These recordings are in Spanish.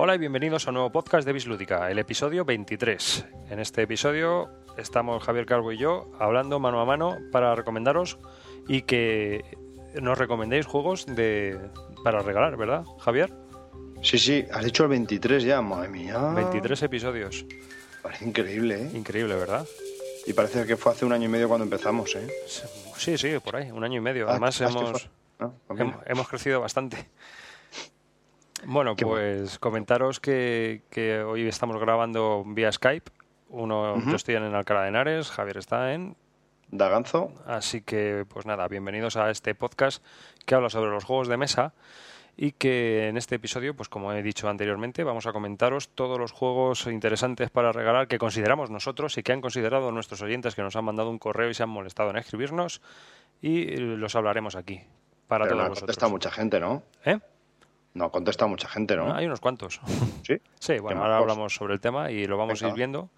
Hola y bienvenidos a un nuevo podcast de Bislúdica, el episodio 23. En este episodio estamos Javier Calvo y yo hablando mano a mano para recomendaros y que nos recomendéis juegos de... para regalar, ¿verdad, Javier? Sí, sí, has dicho el 23 ya, madre mía. 23 episodios. Parece increíble, ¿eh? Increíble, ¿verdad? Y parece que fue hace un año y medio cuando empezamos, ¿eh? Sí, sí, por ahí, un año y medio. Ah, Además, ah, hemos, fue- ah, hem- mira. hemos crecido bastante. Bueno, Qué pues comentaros que, que hoy estamos grabando vía Skype. Uno, Ujú. Yo estoy en Alcalá de Henares, Javier está en. Daganzo, Así que, pues nada, bienvenidos a este podcast que habla sobre los juegos de mesa y que en este episodio, pues como he dicho anteriormente, vamos a comentaros todos los juegos interesantes para regalar que consideramos nosotros y que han considerado nuestros oyentes que nos han mandado un correo y se han molestado en escribirnos y los hablaremos aquí para pero todos no vosotros. contesta mucha gente, ¿no? ¿Eh? No contesta mucha gente, ¿no? Hay unos cuantos. Sí. Sí, bueno, ahora hablamos sobre el tema y lo vamos a ir viendo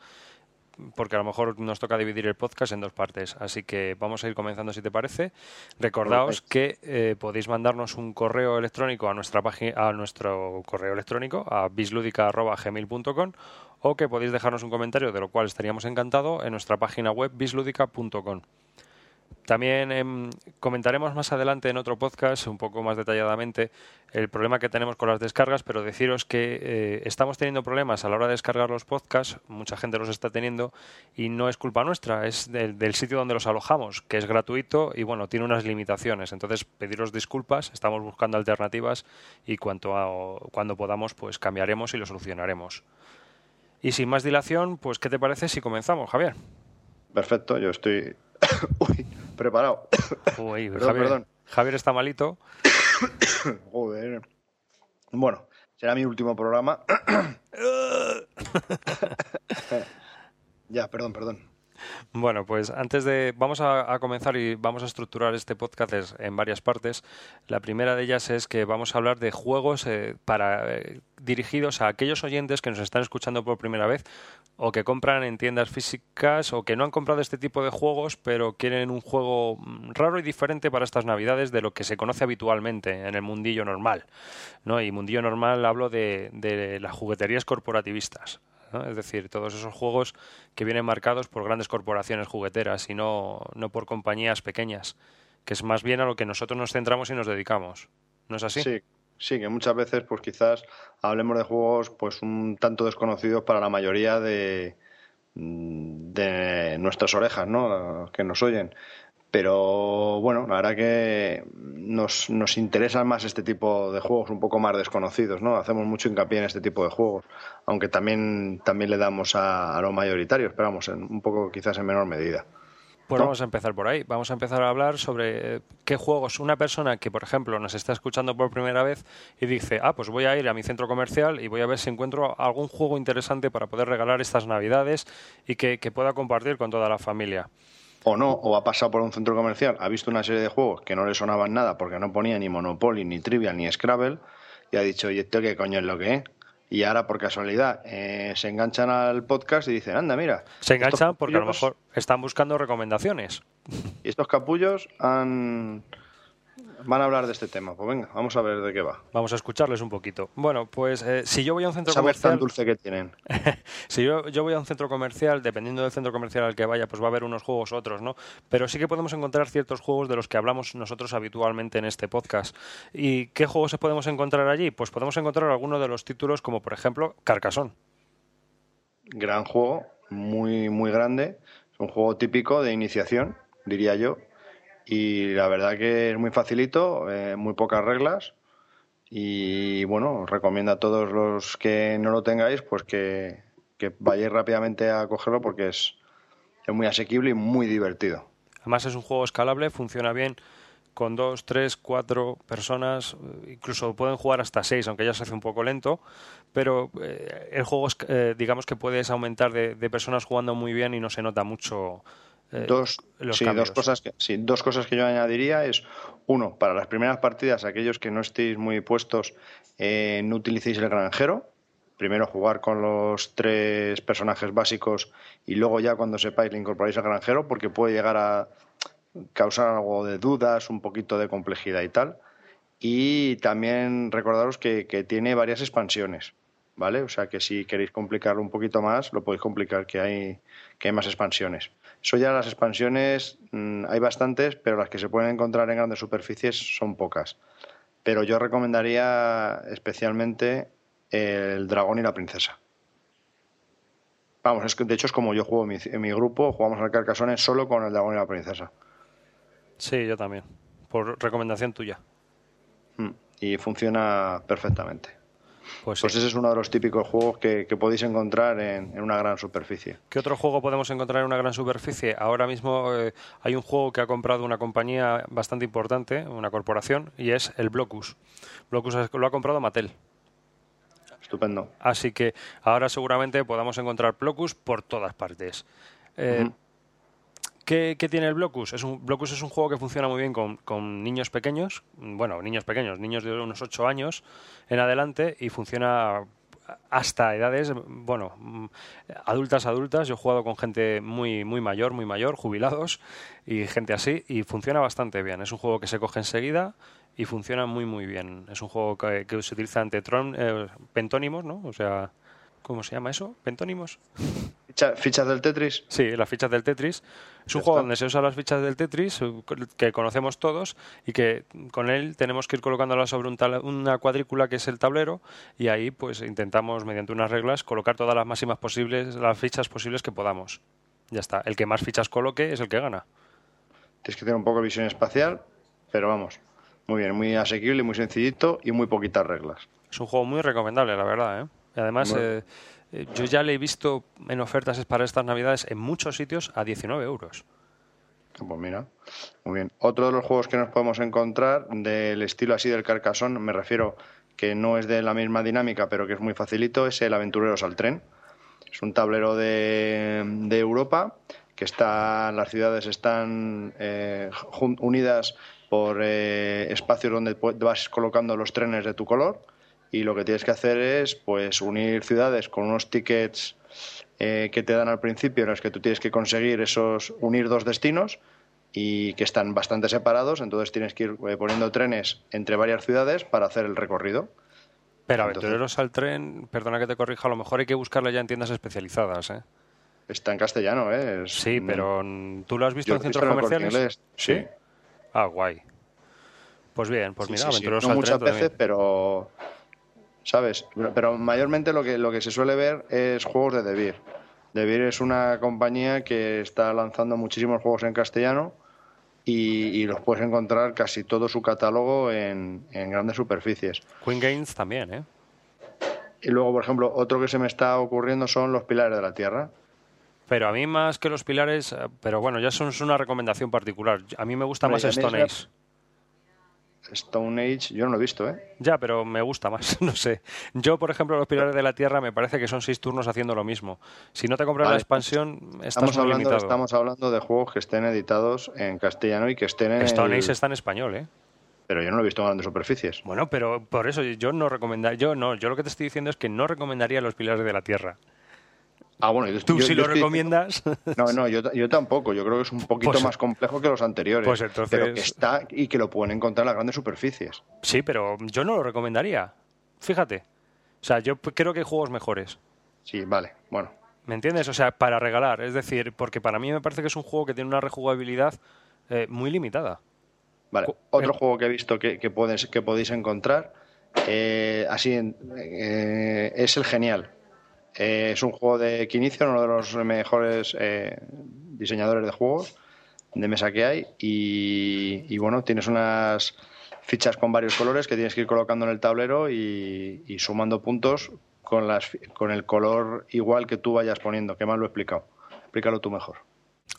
porque a lo mejor nos toca dividir el podcast en dos partes. Así que vamos a ir comenzando si te parece. Recordaos que eh, podéis mandarnos un correo electrónico a nuestra página, a nuestro correo electrónico, a bisludica.gmail.com o que podéis dejarnos un comentario, de lo cual estaríamos encantados, en nuestra página web bisludica.com. También em, comentaremos más adelante en otro podcast, un poco más detalladamente, el problema que tenemos con las descargas, pero deciros que eh, estamos teniendo problemas a la hora de descargar los podcasts, mucha gente los está teniendo y no es culpa nuestra, es del, del sitio donde los alojamos, que es gratuito y bueno, tiene unas limitaciones. Entonces, pediros disculpas, estamos buscando alternativas y cuanto a- cuando podamos, pues cambiaremos y lo solucionaremos. Y sin más dilación, pues ¿qué te parece si comenzamos, Javier? Perfecto, yo estoy preparado. Uy, Perdón, Javier, perdón. Javier está malito. Joder. Bueno, será mi último programa. ya, perdón, perdón. Bueno, pues antes de. Vamos a, comenzar y vamos a estructurar este podcast en varias partes. La primera de ellas es que vamos a hablar de juegos eh, para eh, dirigidos a aquellos oyentes que nos están escuchando por primera vez o que compran en tiendas físicas o que no han comprado este tipo de juegos pero quieren un juego mm, raro y diferente para estas navidades de lo que se conoce habitualmente en el mundillo normal. ¿no? Y mundillo normal hablo de, de las jugueterías corporativistas. ¿No? Es decir, todos esos juegos que vienen marcados por grandes corporaciones jugueteras y no, no por compañías pequeñas, que es más bien a lo que nosotros nos centramos y nos dedicamos. ¿No es así? Sí, sí, que muchas veces, pues quizás hablemos de juegos, pues un tanto desconocidos para la mayoría de, mm, de nuestras orejas, ¿no? Que nos oyen. Pero bueno, la verdad que nos, nos interesan más este tipo de juegos un poco más desconocidos, ¿no? Hacemos mucho hincapié en este tipo de juegos, aunque también, también le damos a, a los mayoritarios, pero vamos, en, un poco quizás en menor medida. Pues ¿No? vamos a empezar por ahí. Vamos a empezar a hablar sobre qué juegos una persona que, por ejemplo, nos está escuchando por primera vez y dice, ah, pues voy a ir a mi centro comercial y voy a ver si encuentro algún juego interesante para poder regalar estas navidades y que, que pueda compartir con toda la familia. O no, o ha pasado por un centro comercial, ha visto una serie de juegos que no le sonaban nada porque no ponía ni Monopoly, ni Trivial, ni Scrabble, y ha dicho, oye, ¿esto qué coño es lo que es? Y ahora, por casualidad, eh, se enganchan al podcast y dicen, anda, mira. Se enganchan porque a lo mejor están buscando recomendaciones. Y estos capullos han... van a hablar de este tema. Pues venga, vamos a ver de qué va. Vamos a escucharles un poquito. Bueno, pues eh, si yo voy a un centro Sabor comercial... tan dulce que tienen. si yo, yo voy a un centro comercial, dependiendo del centro comercial al que vaya, pues va a haber unos juegos, otros, ¿no? Pero sí que podemos encontrar ciertos juegos de los que hablamos nosotros habitualmente en este podcast. ¿Y qué juegos podemos encontrar allí? Pues podemos encontrar algunos de los títulos, como por ejemplo Carcassonne. Gran juego, muy, muy grande. Es un juego típico de iniciación, diría yo. Y la verdad que es muy facilito, eh, muy pocas reglas. Y bueno, recomiendo a todos los que no lo tengáis, pues que, que vayáis rápidamente a cogerlo porque es, es muy asequible y muy divertido. Además es un juego escalable, funciona bien con dos, tres, cuatro personas, eh, incluso pueden jugar hasta seis, aunque ya se hace un poco lento, pero eh, el juego, es, digamos que puedes aumentar de personas jugando muy bien y no se nota mucho eh, dos, sí, dos cosas que sí, dos cosas que yo añadiría es uno para las primeras partidas aquellos que no estéis muy puestos eh, no utilicéis el granjero primero jugar con los tres personajes básicos y luego ya cuando sepáis le incorporáis al granjero porque puede llegar a causar algo de dudas un poquito de complejidad y tal y también recordaros que, que tiene varias expansiones ¿vale? O sea que si queréis complicarlo un poquito más, lo podéis complicar, que hay, que hay más expansiones. Eso ya las expansiones mm, hay bastantes, pero las que se pueden encontrar en grandes superficies son pocas. Pero yo recomendaría especialmente el dragón y la princesa. Vamos, es que de hecho es como yo juego en mi, grupo, jugamos al Carcassonne solo con el dragón y la princesa. Sí, yo también, por recomendación tuya. Mm, y funciona perfectamente. Pues, pues ese es uno de los típicos juegos que, podéis encontrar en, una gran superficie. ¿Qué otro juego podemos encontrar en una gran superficie? Ahora mismo eh, hay un juego que ha comprado una compañía bastante importante, una corporación, y es el Blocus. Blocus lo ha comprado Mattel. Estupendo. Así que ahora seguramente podamos encontrar Blocus por todas partes. Eh, ¿qué, tiene el Blocus? Es un, Blocus es un juego que funciona muy bien con, niños pequeños, bueno, niños pequeños, niños de unos 8 años en adelante y funciona hasta edades, bueno, adultas, adultas. Yo he jugado con gente muy, muy mayor, muy mayor, jubilados y gente así, y funciona bastante bien. Es un juego que se coge enseguida, y funciona muy muy bien. Es un juego que, se utiliza ante Tron, eh, pentónimos, ¿no? O sea, ¿cómo se llama eso? ¿Pentónimos? ¿Fichas del Tetris? Sí, las fichas del Tetris. Es un juego donde se usan las fichas del Tetris, eh, que conocemos todos, y que con él tenemos que ir colocándolas sobre una cuadrícula que es el tablero, y ahí pues intentamos, mediante unas reglas, colocar todas las máximas posibles, las fichas posibles que podamos. Ya está. El que más fichas coloque es el que gana. Tienes que tener un poco de visión espacial, pero vamos, muy bien, muy asequible, muy sencillito y muy poquitas reglas. Es un juego muy recomendable, la verdad. ¿eh? Además, eh, eh, yo ya le he visto en ofertas para estas navidades en muchos sitios a 19 euros. Ah, pues mira, muy bien. Otro de los juegos que nos podemos encontrar del estilo así del Carcassonne, me refiero que no es de la misma dinámica, pero que es muy facilito, es el Aventureros al Tren. Es un tablero de, de Europa que está, las ciudades están unidas por eh, espacios donde vas colocando los trenes de tu color y lo que tienes que hacer es pues unir ciudades con unos tickets eh, que te dan al principio en los que tú tienes que conseguir esos unir dos destinos y que están bastante separados entonces tienes que ir eh, poniendo trenes entre varias ciudades para hacer el recorrido pero aventureros al tren perdona que te corrija a lo mejor hay que buscarla ya en tiendas especializadas ¿eh? está en castellano ¿eh? sí pero tú lo has visto en centros comerciales sí Ah, guay. Pues bien, pues mira, No muchas veces, pero. ¿Sabes? Pero mayormente lo que, lo que se suele ver es juegos de Devir. Devir es una compañía que está lanzando muchísimos juegos en castellano y, los puedes encontrar casi todo su catálogo en, en grandes superficies. Queen Games también, ¿eh? Y luego, por ejemplo, otro que se me está ocurriendo son los pilares de la Tierra. Pero a mí más que los pilares, eh, pero bueno, ya son una recomendación particular. A mí me gusta más Stone Age. Stone Age, yo no lo he visto, ¿eh? Ya, pero me gusta más, no sé. Yo, por ejemplo, los Pilares de la Tierra me parece que son seis turnos haciendo lo mismo. Si no te compras la expansión, estamos hablando, Estamos hablando de juegos que estén editados en castellano y que estén en. Stone Age está en español, ¿eh? Pero yo no lo he visto en grandes superficies. Bueno, pero por eso yo no recomendaría. Yo no, yo lo que te estoy diciendo es que no recomendaría los Pilares de la Tierra. Ah, bueno, ¿Tú sí lo recomiendas? No, no, yo, tampoco. Yo creo que es un poquito pues más complejo que los anteriores. Pues entonces... Pero que está y que lo pueden encontrar en las grandes superficies. Sí, pero yo no lo recomendaría. Fíjate. O sea, yo creo que hay juegos mejores. Sí, vale, bueno. ¿Me entiendes? O sea, para regalar. Es decir, porque para mí me parece que es un juego que tiene una rejugabilidad eh, muy limitada. Vale. Otro juego que he visto que, que, que podéis encontrar, eh, así, eh, es el Genial. Eh, es un juego de Quinicio, uno de los mejores eh, diseñadores de juegos de mesa que hay. Y, bueno, tienes unas fichas con varios colores que tienes que ir colocando en el tablero y, sumando puntos con, las, con el color igual que tú vayas poniendo. ¿Qué más lo he explicado? Explícalo tú mejor.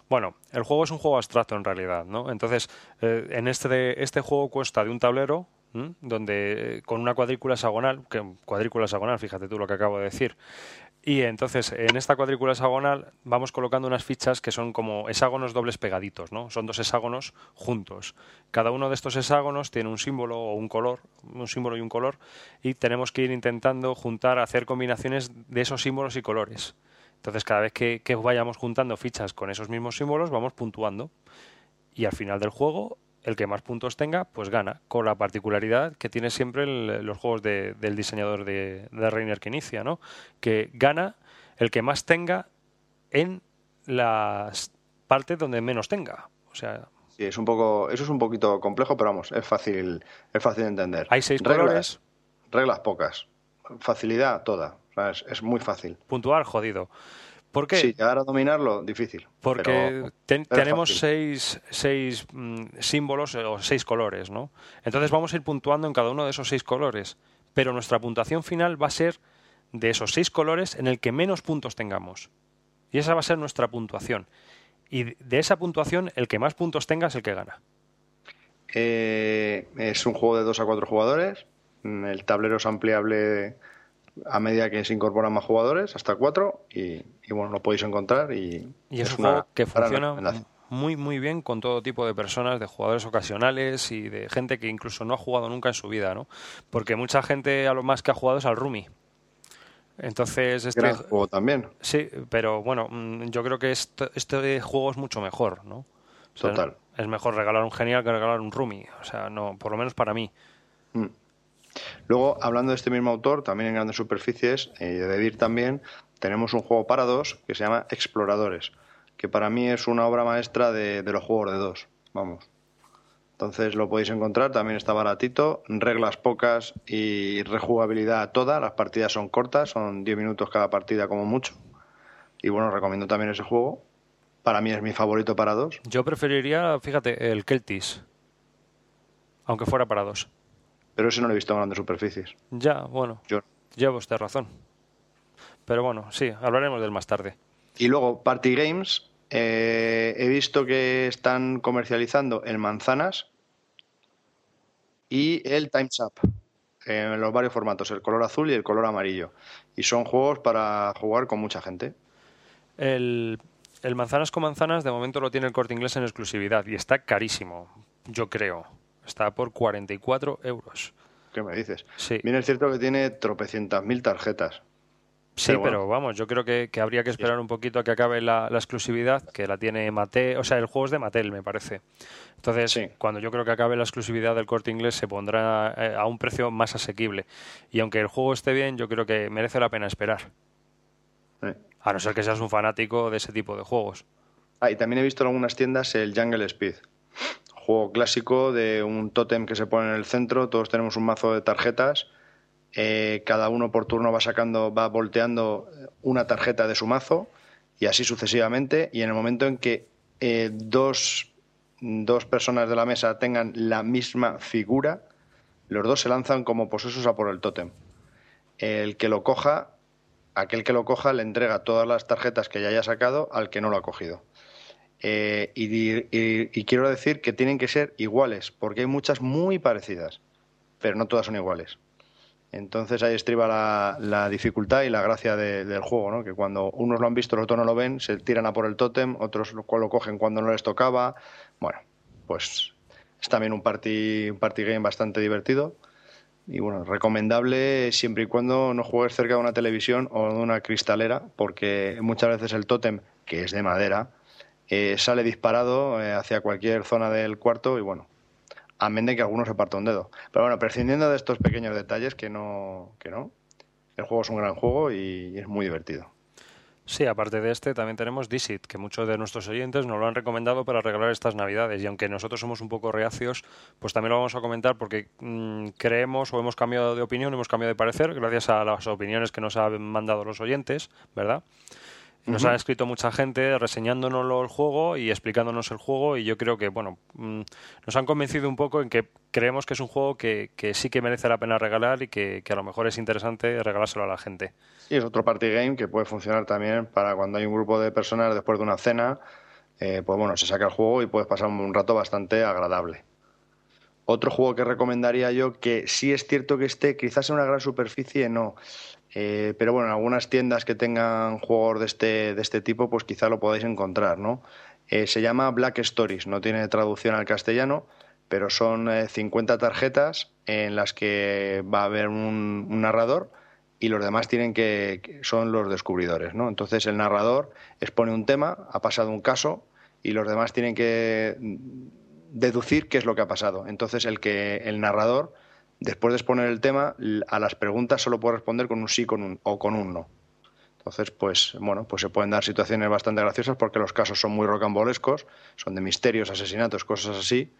Bueno, el juego es un juego abstracto en realidad, ¿no? Entonces, eh, en este, este juego cuesta de un tablero, donde con una cuadrícula hexagonal, que cuadrícula hexagonal, fíjate tú lo que acabo de decir, y entonces, en esta cuadrícula hexagonal vamos colocando unas fichas que son como hexágonos dobles pegaditos, ¿no? Son dos hexágonos juntos. Cada uno de estos hexágonos tiene un símbolo o un color, un símbolo y un color, y tenemos que ir intentando juntar, hacer combinaciones de esos símbolos y colores. Entonces, cada vez que, vayamos juntando fichas con esos mismos símbolos, vamos puntuando. Y al final del juego el que más puntos tenga, pues gana, con la particularidad que tiene siempre los juegos del diseñador de, de Reiner que inicia, ¿no? Que gana el que más tenga en las partes donde menos tenga. O sea, sí, es un poco, eso es un poquito complejo, pero vamos, es fácil, es fácil de entender. Hay seis reglas, colores. Reglas pocas. Facilidad toda. es, muy fácil. Puntuar, jodido. ¿Por qué? Sí, llegar a dominarlo, difícil. Porque tenemos seis, seis mm, símbolos o seis colores, ¿no? Entonces vamos a ir puntuando en cada uno de esos seis colores. Pero nuestra puntuación final va a ser de esos seis colores en el que menos puntos tengamos. Y esa va a ser nuestra puntuación. Y de esa puntuación, el que más puntos tenga es el que gana. Eh, es un juego de dos a cuatro jugadores. El tablero es ampliable a medida que se incorporan más jugadores, hasta cuatro, y, bueno, lo podéis encontrar. Y, es, un juego que funciona muy, muy bien con todo tipo de personas, de jugadores ocasionales y de gente que incluso no ha jugado nunca en su vida, ¿no? Porque mucha gente a lo más que ha jugado es al Rumi. Entonces, este juego también. Sí, pero bueno, mm, yo creo que este, este juego es mucho mejor, ¿no? Total. Es mejor regalar un genial que regalar un Rumi, o sea, no, por lo menos para mí. Mm. Luego, hablando de este mismo autor, también en grandes superficies, y de Debir también, tenemos un juego para dos que se llama Exploradores, que para mí es una obra maestra de, los juegos de dos. Vamos. Entonces lo podéis encontrar, también está baratito, reglas pocas y rejugabilidad toda. Las partidas son cortas, son 10 minutos cada partida como mucho. Y bueno, recomiendo también ese juego. Para mí es mi favorito para dos. Yo preferiría, fíjate, el Keltis, aunque fuera para dos. Pero ese no lo he visto en grandes superficies. Ya, bueno. Yo. Llevo usted razón. Pero bueno, sí, hablaremos del más tarde. Y luego, Party Games. Eh, he visto que están comercializando el Manzanas y el Time's Up. En los varios formatos, el color azul y el color amarillo. Y son juegos para jugar con mucha gente. El, el Manzanas con Manzanas de momento lo tiene el corte inglés en exclusividad y está carísimo, yo creo. Está por 44 euros. ¿Qué me dices? Sí. Bien, es cierto que tiene tropecientas mil tarjetas. Sí, pero, vamos, yo creo que, habría que esperar un poquito a que acabe la, exclusividad, que la tiene Mattel, o sea, el juego es de Mattel, me parece. Entonces, cuando yo creo que acabe la exclusividad del corte inglés, se pondrá eh, a un precio más asequible. Y aunque el juego esté bien, yo creo que merece la pena esperar. A no ser que seas un fanático de ese tipo de juegos. Ah, y también he visto en algunas tiendas el Jungle Speed juego clásico de un tótem que se pone en el centro, todos tenemos un mazo de tarjetas, eh, cada uno por turno va sacando, va volteando una tarjeta de su mazo y así sucesivamente, y en el momento en que eh, dos, dos personas de la mesa tengan la misma figura, los dos se lanzan como posesos a por el tótem. El que lo coja, aquel que lo coja le entrega todas las tarjetas que ya haya sacado al que no lo ha cogido. Eh, y, quiero decir que tienen que ser iguales, porque hay muchas muy parecidas, pero no todas son iguales. Entonces ahí estriba la, dificultad y la gracia del juego, ¿no? que cuando unos lo han visto, los otros no lo ven, se tiran a por el tótem, otros lo, lo cogen cuando no les tocaba. Bueno, pues es también un party, un party game bastante divertido y bueno, recomendable siempre y cuando no juegues cerca de una televisión o de una cristalera, porque muchas veces el tótem, que es de madera, sale disparado eh, hacia cualquier zona del cuarto y bueno, amén de que alguno se parta un dedo. Pero bueno, prescindiendo de estos pequeños detalles que no, que no, el juego es un gran juego y, es muy divertido. Sí, aparte de este, también tenemos Dixit, que muchos de nuestros oyentes nos lo han recomendado para regalar estas Navidades. Y aunque nosotros somos un poco reacios, pues también lo vamos a comentar porque mm, creemos o hemos cambiado de opinión, hemos cambiado de parecer, gracias a las opiniones que nos han mandado los oyentes, ¿verdad? Nos ha escrito mucha gente reseñándonos el juego y explicándonos el juego y yo creo que, bueno, mm, nos han convencido un poco en que creemos que es un juego que, sí que merece la pena regalar y que, a lo mejor es interesante regalárselo a la gente. Sí, es otro party game que puede funcionar también para cuando hay un grupo de personas después de una cena, eh, pues bueno, se saca el juego y puedes pasar un rato bastante agradable. Otro juego que recomendaría yo, que sí es cierto que esté quizás en una gran superficie, no. Eh, pero bueno, en algunas tiendas que tengan juegos de este, de este tipo, pues quizá lo podáis encontrar, ¿no? Eh, se llama Black Stories, no tiene traducción al castellano, pero son 50 eh, tarjetas en las que va a haber un, narrador y los demás tienen que son los descubridores, ¿no? Entonces el narrador expone un tema, ha pasado un caso y los demás tienen que deducir qué es lo que ha pasado. Entonces, el que el narrador, después de exponer el tema, a las preguntas solo puede responder con un sí con un, o con un no. Entonces, pues bueno, pues se pueden dar situaciones bastante graciosas porque los casos son muy rocambolescos, son de misterios, asesinatos, cosas así.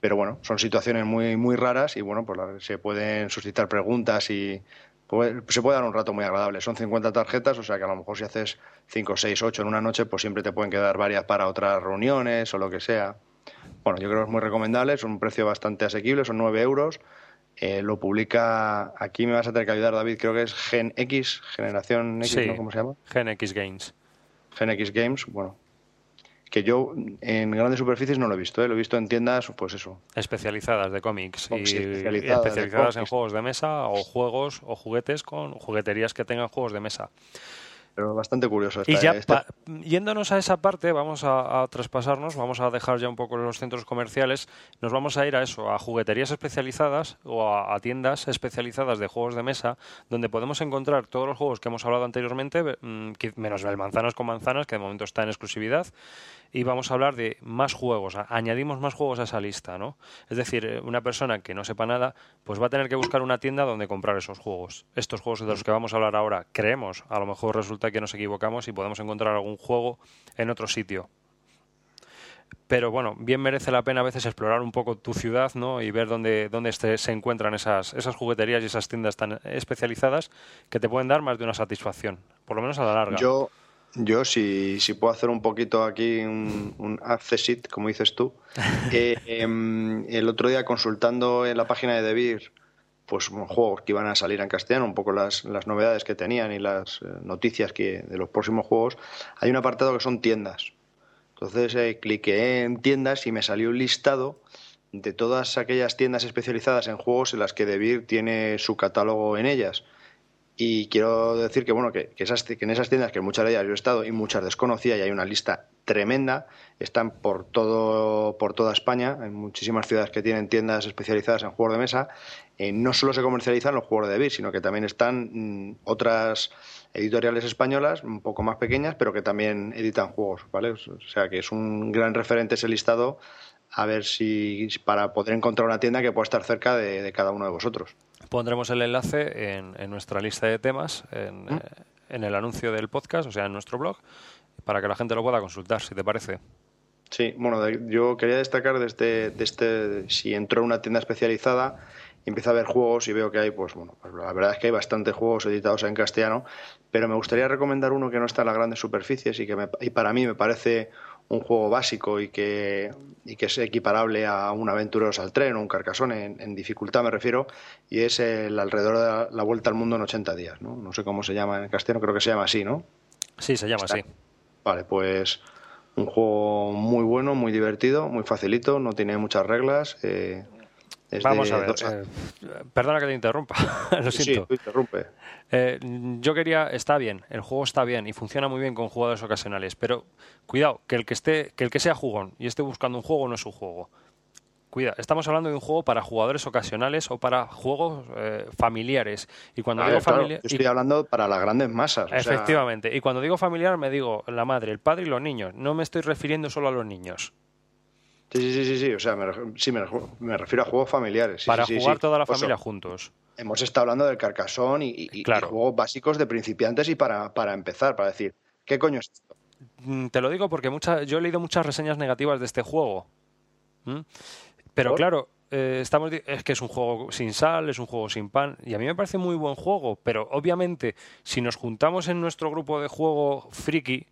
Pero bueno, son situaciones muy muy raras y bueno, pues se pueden suscitar preguntas y se puede dar un rato muy agradable. Son 50 tarjetas, o sea que a lo mejor si haces 5, 6, 8 en una noche, pues siempre te pueden quedar varias para otras reuniones o lo que sea. Bueno, yo creo que es muy recomendable, es un precio bastante asequible, son 9 euros eh, lo publica, aquí me vas a tener que ayudar David, creo que es Gen X, Generación X, ¿no? ¿cómo se llama? Gen X Games. Gen X Games, bueno, que yo en grandes superficies no lo he visto, ¿eh? lo he visto en tiendas, pues eso. Especializadas de cómics y especializadas, en juegos de mesa o juegos o juguetes con jugueterías que tengan juegos de mesa pero bastante curioso. y ya, yéndonos a esa parte, vamos a, traspasarnos, vamos a dejar ya un poco los centros comerciales, nos vamos a ir a eso, a jugueterías especializadas o a, tiendas especializadas de juegos de mesa, donde podemos encontrar todos los juegos que hemos hablado anteriormente, mm, menos el manzanas con manzanas, que de momento está en exclusividad, y vamos a hablar de más juegos, añadimos más juegos a esa lista, ¿no? Es decir, eh, una persona que no sepa nada, pues va a tener que buscar una tienda donde comprar esos juegos. Estos juegos de los que vamos a hablar ahora, creemos, a lo mejor resulta que nos equivocamos y podemos encontrar algún juego en otro sitio. Pero bueno, bien merece la pena a veces explorar un poco tu ciudad, ¿no? Y ver dónde, dónde se encuentran esas, esas jugueterías y esas tiendas tan especializadas que te pueden dar más de una satisfacción, por lo menos a la larga. Yo, yo, si, si puedo hacer un poquito aquí un, un accessit, como dices tú, eh, em, el otro día consultando en la página de Debir, pues juegos que iban a salir en castellano, un poco las, las novedades que tenían y las eh, noticias que, de los próximos juegos, hay un apartado que son tiendas. Entonces eh, en tiendas y me salió un listado de todas aquellas tiendas especializadas en juegos en las que Debir tiene su catálogo en ellas. Y quiero decir que, bueno, que, esas, que en esas tiendas, que muchas de ellas yo he estado y muchas desconocía, y hay una lista tremenda, están por, todo, por toda España, en muchísimas ciudades que tienen tiendas especializadas en juegos de mesa. Eh, no solo se comercializan los juegos de David, sino que también están mm, otras editoriales españolas, un poco más pequeñas, pero que también editan juegos, ¿vale? O sea que es un gran referente ese listado a ver si para poder encontrar una tienda que pueda estar cerca de cada uno de vosotros. Pondremos el enlace en, nuestra lista de temas, ¿Mm? eh, en, el anuncio del podcast, o sea, en nuestro blog, para que la gente lo pueda consultar, si te parece. Sí, bueno, yo quería destacar desde, este, si entro en una tienda especializada empiezo a ver juegos y veo que hay, pues bueno, pues la verdad es que hay bastantes juegos editados en castellano, pero me gustaría recomendar uno que no está en las grandes superficies y que y para mí me parece un juego básico y que, y que es equiparable a un Aventureros al tren o un Carcassonne, en, dificultad me refiero, y es el alrededor de la, vuelta al mundo en 80 días, ¿no? No sé cómo se llama en castellano, creo que se llama así, ¿no? Sí, se llama así. Vale, pues un juego muy bueno, muy divertido, muy facilito, no tiene muchas reglas. Eh, Vamos a ver. Eh, perdona que te interrumpa. Lo siento. Sí, interrumpe. Eh, yo quería. Está bien, el juego está bien y funciona muy bien con jugadores ocasionales, pero cuidado, que el que, esté, que el que sea jugón y esté buscando un juego no es un juego. Cuida, estamos hablando de un juego para jugadores ocasionales o para juegos eh, familiares. Y cuando digo familiar. estoy hablando para las grandes masas. Efectivamente. Y cuando digo familiar, me digo la madre, el padre y los niños. No me estoy refiriendo solo a los niños. Sí, sí, sí, sí, o sea, me, sí, me, refiero a juegos familiares. Para jugar toda la pues familia juntos. Hemos estado hablando del carcasón y, juegos básicos de principiantes y para, para, empezar, para decir, ¿qué coño es esto? Mm, te lo digo porque mucha, yo he leído muchas reseñas negativas de este juego. Pero claro, eh, estamos es que es un juego sin sal, es un juego sin pan, y a mí me parece muy buen juego, pero obviamente si nos juntamos en nuestro grupo de juego friki,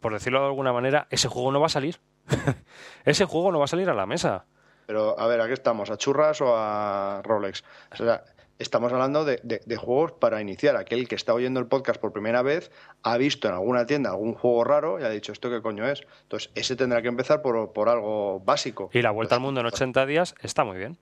por decirlo de alguna manera, ese juego no va a salir. Ese juego no va a salir a la mesa. Pero, a ver, ¿a qué estamos? ¿A churras o a Rolex? O sea, estamos hablando de, juegos para iniciar. Aquel que está oyendo el podcast por primera vez ha visto en alguna tienda algún juego raro y ha dicho, ¿esto qué coño es? Entonces, ese tendrá que empezar por, algo básico. Y la vuelta al mundo en 80 días está muy bien.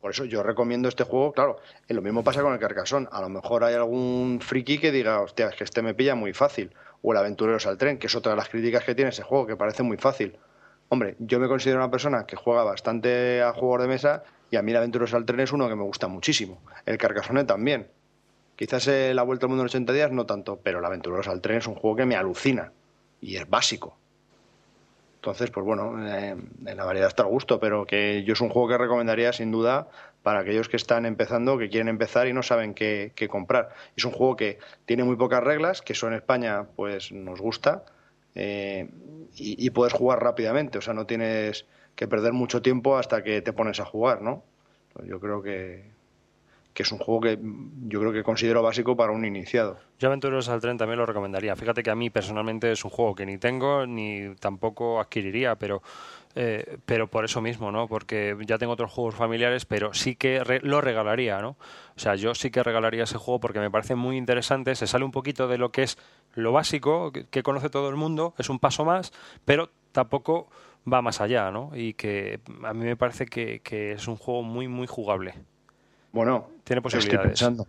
Por eso yo recomiendo este juego, claro. Lo mismo pasa con el Carcasón. A lo mejor hay algún friki que diga, hostia, es que este me pilla muy fácil. O el Aventureros al Tren, que es otra de las críticas que tiene ese juego, que parece muy fácil. Hombre, yo me considero una persona que juega bastante a juegos de mesa y a mí el Aventuros al Tren es uno que me gusta muchísimo. El Carcassonne también. Quizás la Vuelta al Mundo en 80 días no tanto, pero el Aventuros al Tren es un juego que me alucina y es básico. Entonces, pues bueno, eh, en la variedad está el gusto, pero que yo es un juego que recomendaría sin duda para aquellos que están empezando, que quieren empezar y no saben qué, comprar. Es un juego que tiene muy pocas reglas, que eso en España pues nos gusta eh, y, puedes jugar rápidamente, o sea, no tienes que perder mucho tiempo hasta que te pones a jugar, ¿no? Pues yo creo que, que es un juego que yo creo que considero básico para un iniciado. Yo Aventureros al Tren también lo recomendaría. Fíjate que a mí personalmente es un juego que ni tengo ni tampoco adquiriría, pero eh, pero por eso mismo, ¿no? Porque ya tengo otros juegos familiares, pero sí que lo regalaría, ¿no? O sea, yo sí que regalaría ese juego porque me parece muy interesante, se sale un poquito de lo que es lo básico, que, conoce todo el mundo, es un paso más, pero tampoco va más allá, ¿no? Y que a mí me parece que, que es un juego muy, muy jugable. Bueno, tiene posibilidades. pensando.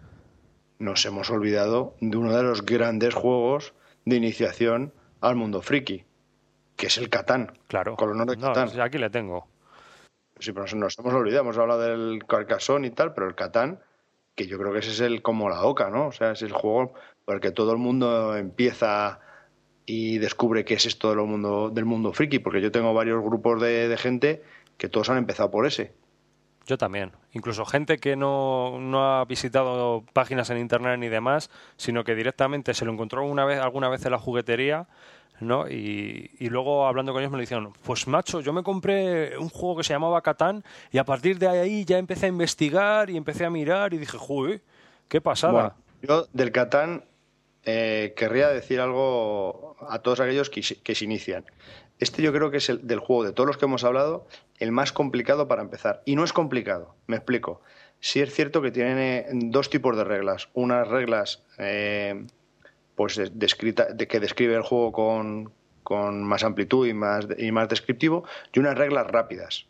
Nos hemos olvidado de uno de los grandes juegos de iniciación al mundo friki, que es el Catán. Claro. Con de Catán. aquí le tengo. Sí, pero nos, hemos olvidado, hemos hablado del Carcassonne y tal, pero el Catán, que yo creo que ese es el como la oca, ¿no? O sea, es el juego por el que todo el mundo empieza y descubre qué es esto del mundo, del mundo friki, porque yo tengo varios grupos de gente que todos han empezado por ese. Yo también. Incluso gente que no, no, ha visitado páginas en internet ni demás, sino que directamente se lo encontró una vez, alguna vez en la juguetería, ¿no? Y, luego hablando con ellos me lo dijeron, pues macho, yo me compré un juego que se llamaba Catán y a partir de ahí ya empecé a investigar y empecé a mirar y dije, ¡Joder! qué pasada. yo del Catán eh, querría decir algo a todos aquellos que, que se inician. Este yo creo que es el del juego de todos los que hemos hablado el más complicado para empezar. Y no es complicado, me explico. Sí es cierto que tiene dos tipos de reglas. Unas reglas eh, pues de que describe el juego con, con más amplitud y más, y más descriptivo, y unas reglas rápidas.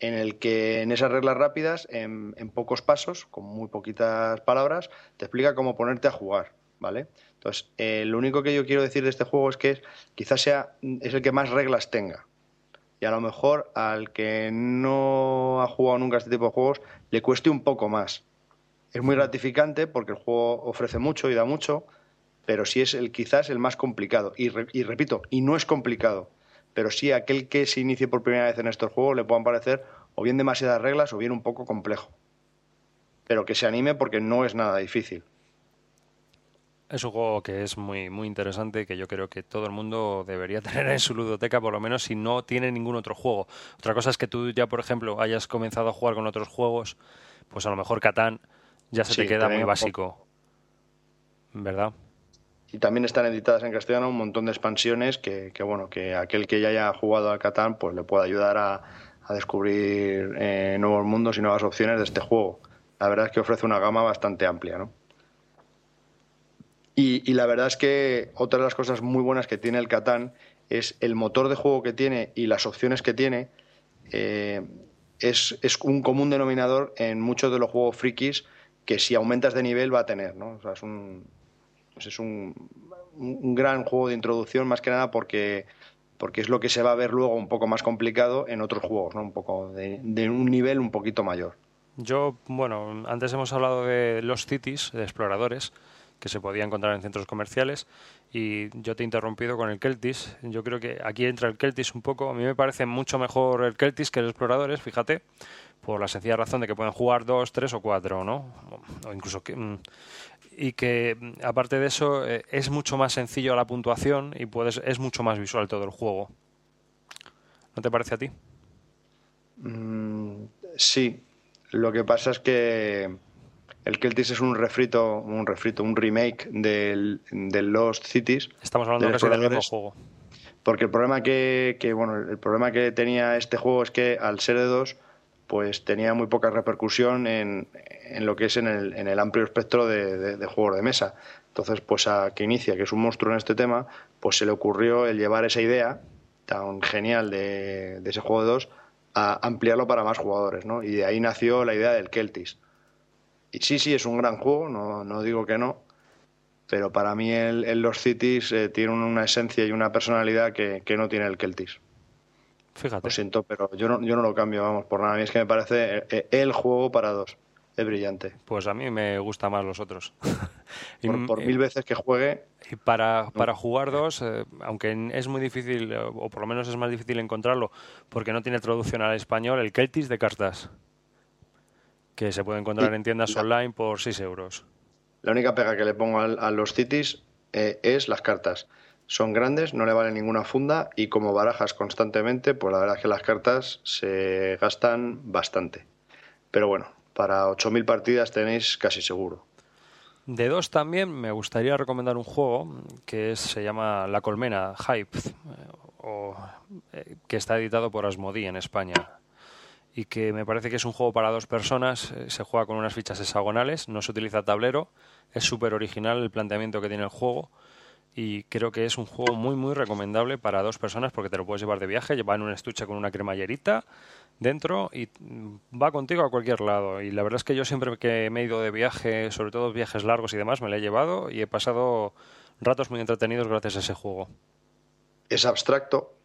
En el que en esas reglas rápidas, en, en pocos pasos, con muy poquitas palabras, te explica cómo ponerte a jugar. ¿Vale? Entonces, eh, lo único que yo quiero decir de este juego es que quizás sea es el que más reglas tenga. Y a lo mejor al que no ha jugado nunca este tipo de juegos le cueste un poco más. Es muy gratificante porque el juego ofrece mucho y da mucho, pero sí es el quizás el más complicado. Y, y repito, y no es complicado, pero sí aquel que se inicie por primera vez en estos juegos le puedan parecer o bien demasiadas reglas o bien un poco complejo. Pero que se anime porque no es nada difícil. Es un juego que es muy, muy interesante que yo creo que todo el mundo debería tener en su ludoteca, por lo menos si no tiene ningún otro juego. Otra cosa es que tú ya, por ejemplo, hayas comenzado a jugar con otros juegos, pues a lo mejor Catán ya se te queda muy básico. ¿Verdad? Y también están editadas en castellano un montón de expansiones que, bueno, que aquel que ya haya jugado al Catán pues le puede ayudar a, descubrir eh, nuevos mundos y nuevas opciones de este juego. La verdad es que ofrece una gama bastante amplia, ¿no? Y, la verdad es que otra de las cosas muy buenas que tiene el Catán es el motor de juego que tiene y las opciones que tiene. Eh, es, un común denominador en muchos de los juegos frikis que si aumentas de nivel va a tener. ¿no? O sea, es un, pues es un, gran juego de introducción más que nada porque, porque es lo que se va a ver luego un poco más complicado en otros juegos, ¿no? un poco de, de un nivel un poquito mayor. Yo, bueno, antes hemos hablado de los cities, de exploradores que se podía encontrar en centros comerciales. Y yo te he interrumpido con el Keltis. Yo creo que aquí entra el Keltis un poco. A mí me parece mucho mejor el Keltis que los exploradores, fíjate, por la sencilla razón de que pueden jugar dos, tres o cuatro, ¿no? O incluso que. Mm, y que mm, aparte de eso eh, es mucho más sencillo la puntuación y puedes es mucho más visual todo el juego. ¿No te parece a ti? Mm, sí. Lo que pasa es que el Keltis es un refrito, un refrito, un remake del, Lost Cities. Estamos hablando casi del mismo juego. Porque el problema que, bueno, el problema que tenía este juego es que al ser de dos, pues tenía muy poca repercusión en, lo que es en el, amplio espectro de, juegos de mesa. Entonces, pues a que inicia, que es un monstruo en este tema, pues se le ocurrió el llevar esa idea tan genial de, de ese juego de dos a ampliarlo para más jugadores, ¿no? Y de ahí nació la idea del Keltis. Y sí, sí, es un gran juego, no, no digo que no, pero para mí el, Los Cities eh, tiene una esencia y una personalidad que, no tiene el Keltis. Fíjate. Lo siento, pero yo no, yo no lo cambio, vamos, por nada. A mí es que me parece eh, eh, el juego para dos. Es brillante. Pues a mí me gusta más los otros. por, mil veces que juegue. Y para, para jugar dos, aunque es muy difícil, o por lo menos es más difícil encontrarlo, porque no tiene traducción al español, el Celtis de cartas, que se puede encontrar en tiendas online por 6 euros. La única pega que le pongo a, los Cities es las cartas son grandes, no le vale ninguna funda y como barajas constantemente, pues la verdad es que las cartas se gastan bastante. Pero bueno, para 8.000 partidas tenéis casi seguro. De dos también me gustaría recomendar un juego que se llama La Colmena Hype, eh, o, eh, que está editado por Asmodee en España y que me parece que es un juego para dos personas. Eh, se juega con unas fichas hexagonales, no se utiliza tablero. Es súper original el planteamiento que tiene el juego y creo que es un juego muy muy recomendable para dos personas porque te lo puedes llevar de viaje, llevar en un estuche con una cremallerita dentro y va contigo a cualquier lado. Y la verdad es que yo siempre que me he ido de viaje, sobre todo viajes largos y demás, me lo he llevado y he pasado ratos muy entretenidos gracias a ese juego. ¿Es abstracto?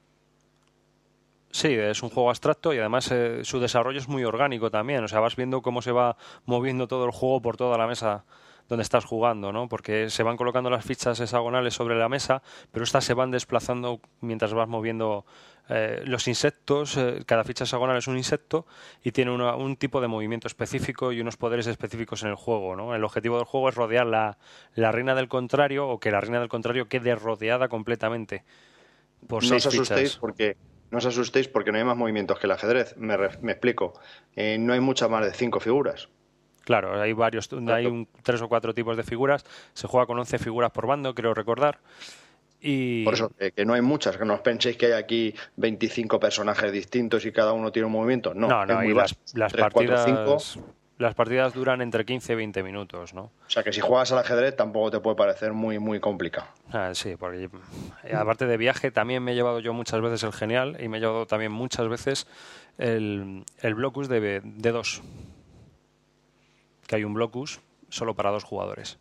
Sí, es un juego abstracto y además eh, su desarrollo es muy orgánico también. O sea, vas viendo cómo se va moviendo todo el juego por toda la mesa donde estás jugando, ¿no? Porque se van colocando las fichas hexagonales sobre la mesa, pero estas se van desplazando mientras vas moviendo eh, los insectos. Eh, cada ficha hexagonal es un insecto y tiene un tipo de movimiento específico y unos poderes específicos en el juego, ¿no? El objetivo del juego es rodear la, la reina del contrario o que la reina del contrario quede rodeada completamente por no os asustéis porque no os asustéis porque no hay más movimientos que el ajedrez. Me, me explico. Eh, no hay muchas más de cinco figuras. Claro, hay varios, hay un, tres o cuatro tipos de figuras. Se juega con 11 figuras por bando, creo recordar. Y... Por eso, que no hay muchas, que no os penséis que hay aquí 25 personajes distintos y cada uno tiene un movimiento. No, no, no y las, partidas, las partidas duran entre 15 y 20 minutos, ¿no? O sea que si juegas al ajedrez tampoco te puede parecer muy, muy complicado. Ah, sí, porque eh, aparte de viaje también me he llevado yo muchas veces el genial y me he llevado también muchas veces el, el Blocus de, de dos que hay un blocus solo para dos jugadores.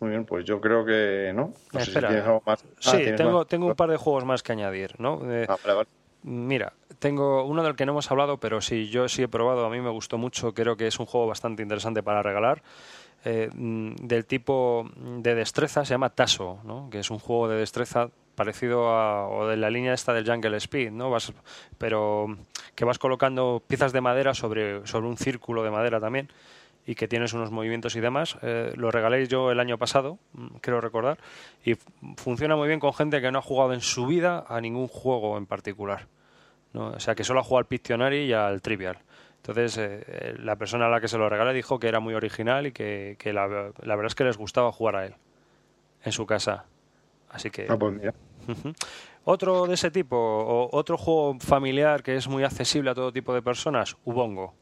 Muy bien, pues yo creo que no. Espera. sí, tengo, tengo un par de juegos más que añadir, ¿no? Ah, mira, tengo uno del que no hemos hablado, pero sí, yo sí he probado, a mí me gustó mucho, creo que es un juego bastante interesante para regalar. Eh, mm, del tipo de destreza se llama Taso, ¿no? que es un juego de destreza parecido a o de la línea esta del Jungle Speed, ¿no? Vas, pero que vas colocando piezas de madera sobre, sobre un círculo de madera también y que tienes unos movimientos y demás. Eh, lo regalé yo el año pasado, mm, creo recordar, y funciona muy bien con gente que no ha jugado en su vida a ningún juego en particular. ¿No? O sea, que solo ha jugado al Pictionary y al Trivial. Entonces, eh, eh, la persona a la que se lo regalé dijo que era muy original y que, que la, la, verdad es que les gustaba jugar a él en su casa. Así que. Ah, pues mira. Otro de ese tipo, o otro juego familiar que es muy accesible a todo tipo de personas, Ubongo,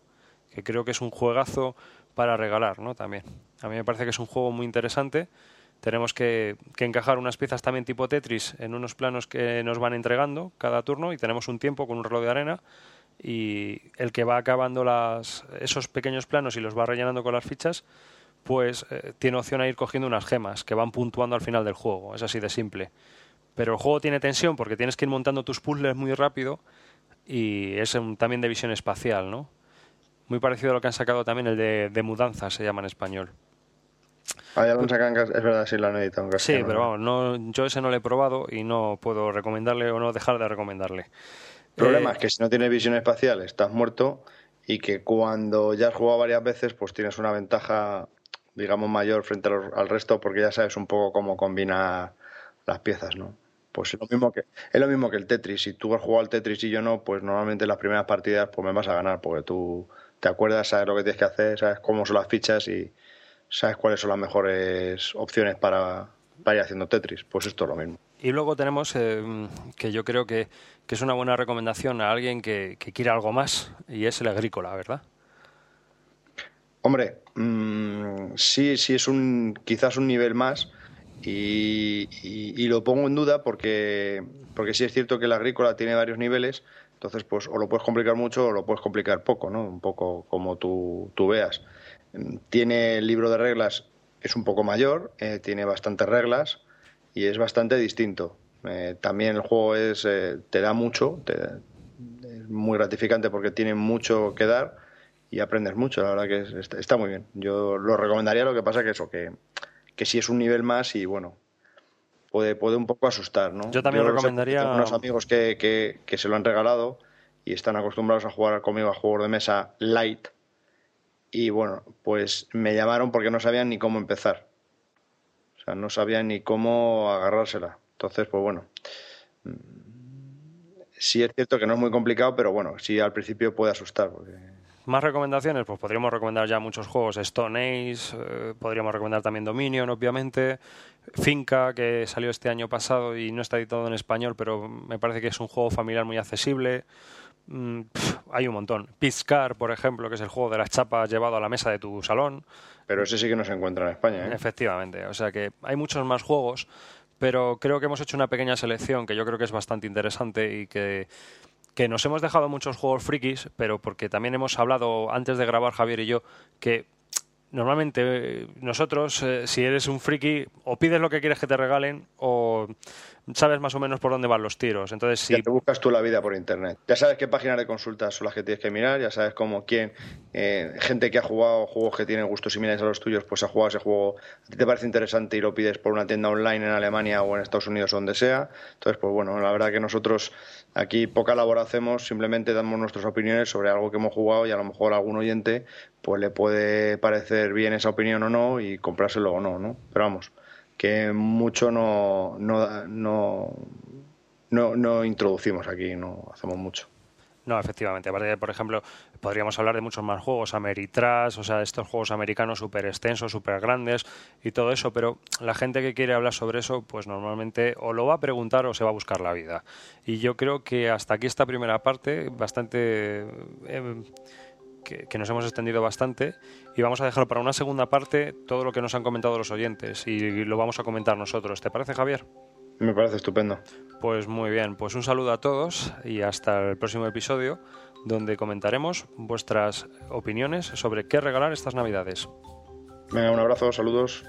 que creo que es un juegazo para regalar, ¿no? También. A mí me parece que es un juego muy interesante. Tenemos que, encajar unas piezas también tipo Tetris en unos planos que nos van entregando cada turno y tenemos un tiempo con un reloj de arena y el que va acabando las, esos pequeños planos y los va rellenando con las fichas, pues eh, tiene opción a ir cogiendo unas gemas que van puntuando al final del juego. Es así de simple. Pero el juego tiene tensión porque tienes que ir montando tus puzzles muy rápido y es también de visión espacial, ¿no? Muy parecido a lo que han sacado también el de, de mudanza, se llama en español. Ah, ya lo sacado es verdad, sí lo han editado en Sí, pero vamos, no, yo ese no lo he probado y no puedo recomendarle o no dejar de recomendarle. El problema eh, es que si no tienes visión espacial estás muerto y que cuando ya has jugado varias veces pues tienes una ventaja digamos mayor frente al resto porque ya sabes un poco cómo combina las piezas, ¿no? pues es lo mismo que es lo mismo que el Tetris. Si tú has jugado al Tetris y yo no, pues normalmente en las primeras partidas pues me vas a ganar porque tú te acuerdas, sabes lo que tienes que hacer, sabes cómo son las fichas y sabes cuáles son las mejores opciones para, ir haciendo Tetris. Pues esto es lo mismo. Y luego tenemos eh, que yo creo que, es una buena recomendación a alguien que, que quiera algo más y es el agrícola, ¿verdad? Hombre, mm, sí, sí es un quizás un nivel más y, lo pongo en duda porque, porque sí es cierto que la agrícola tiene varios niveles, entonces pues o lo puedes complicar mucho o lo puedes complicar poco, ¿no? Un poco como tú, tú veas. Tiene el libro de reglas, es un poco mayor, eh, tiene bastantes reglas y es bastante distinto. Eh, también el juego es eh, te da mucho, es muy gratificante porque tiene mucho que dar y aprendes mucho, la verdad que está, muy bien. Yo lo recomendaría, lo que pasa que eso, que, que si es un nivel más y bueno, puede, puede un poco asustar, ¿no? Yo también recomendaría... Tengo unos amigos que, que, que, se lo han regalado y están acostumbrados a jugar conmigo a juegos de mesa light y bueno, pues me llamaron porque no sabían ni cómo empezar. O sea, no sabían ni cómo agarrársela. Entonces, pues bueno, mm, sí es cierto que no es muy complicado, pero bueno, sí al principio puede asustar. Más recomendaciones, pues podríamos recomendar ya muchos juegos, Stone Ace, eh, podríamos recomendar también Dominion, obviamente, Finca, que salió este año pasado y no está editado en español, pero me parece que es un juego familiar muy accesible. Mm, hay un montón. Piscar, por ejemplo, que es el juego de las chapas llevado a la mesa de tu salón. Pero ese sí que no se encuentra en España. ¿eh? Efectivamente. O sea que hay muchos más juegos, pero creo que hemos hecho una pequeña selección que yo creo que es bastante interesante y que, que nos hemos dejado muchos juegos frikis, pero porque también hemos hablado antes de grabar Javier y yo que normalmente eh, nosotros, eh, si eres un friki, o pides lo que quieres que te regalen o sabes más o menos por dónde van los tiros. Entonces, si... Ya te buscas tú la vida por internet. Ya sabes qué páginas de consultas son las que tienes que mirar, ya sabes cómo quién, eh, gente que ha jugado juegos que tienen gustos similares a los tuyos, pues ha jugado ese juego, a ti te parece interesante y lo pides por una tienda online en Alemania o en Estados Unidos o donde sea. Entonces, pues bueno, la verdad que nosotros aquí poca labor hacemos, simplemente damos nuestras opiniones sobre algo que hemos jugado y a lo mejor a algún oyente pues le puede parecer bien esa opinión o no y comprárselo o no, ¿no? Pero vamos, que mucho no, no, no, no, introducimos aquí, no hacemos mucho. No, efectivamente. Aparte, por ejemplo, podríamos hablar de muchos más juegos, Ameritrash, o sea, estos juegos americanos súper extensos, súper grandes y todo eso, pero la gente que quiere hablar sobre eso, pues normalmente o lo va a preguntar o se va a buscar la vida. Y yo creo que hasta aquí esta primera parte, bastante... Eh, que, nos hemos extendido bastante y vamos a dejar para una segunda parte todo lo que nos han comentado los oyentes y lo vamos a comentar nosotros. ¿Te parece, Javier? Me parece estupendo. Pues muy bien, pues un saludo a todos y hasta el próximo episodio donde comentaremos vuestras opiniones sobre qué regalar estas Navidades. Venga, un abrazo, saludos.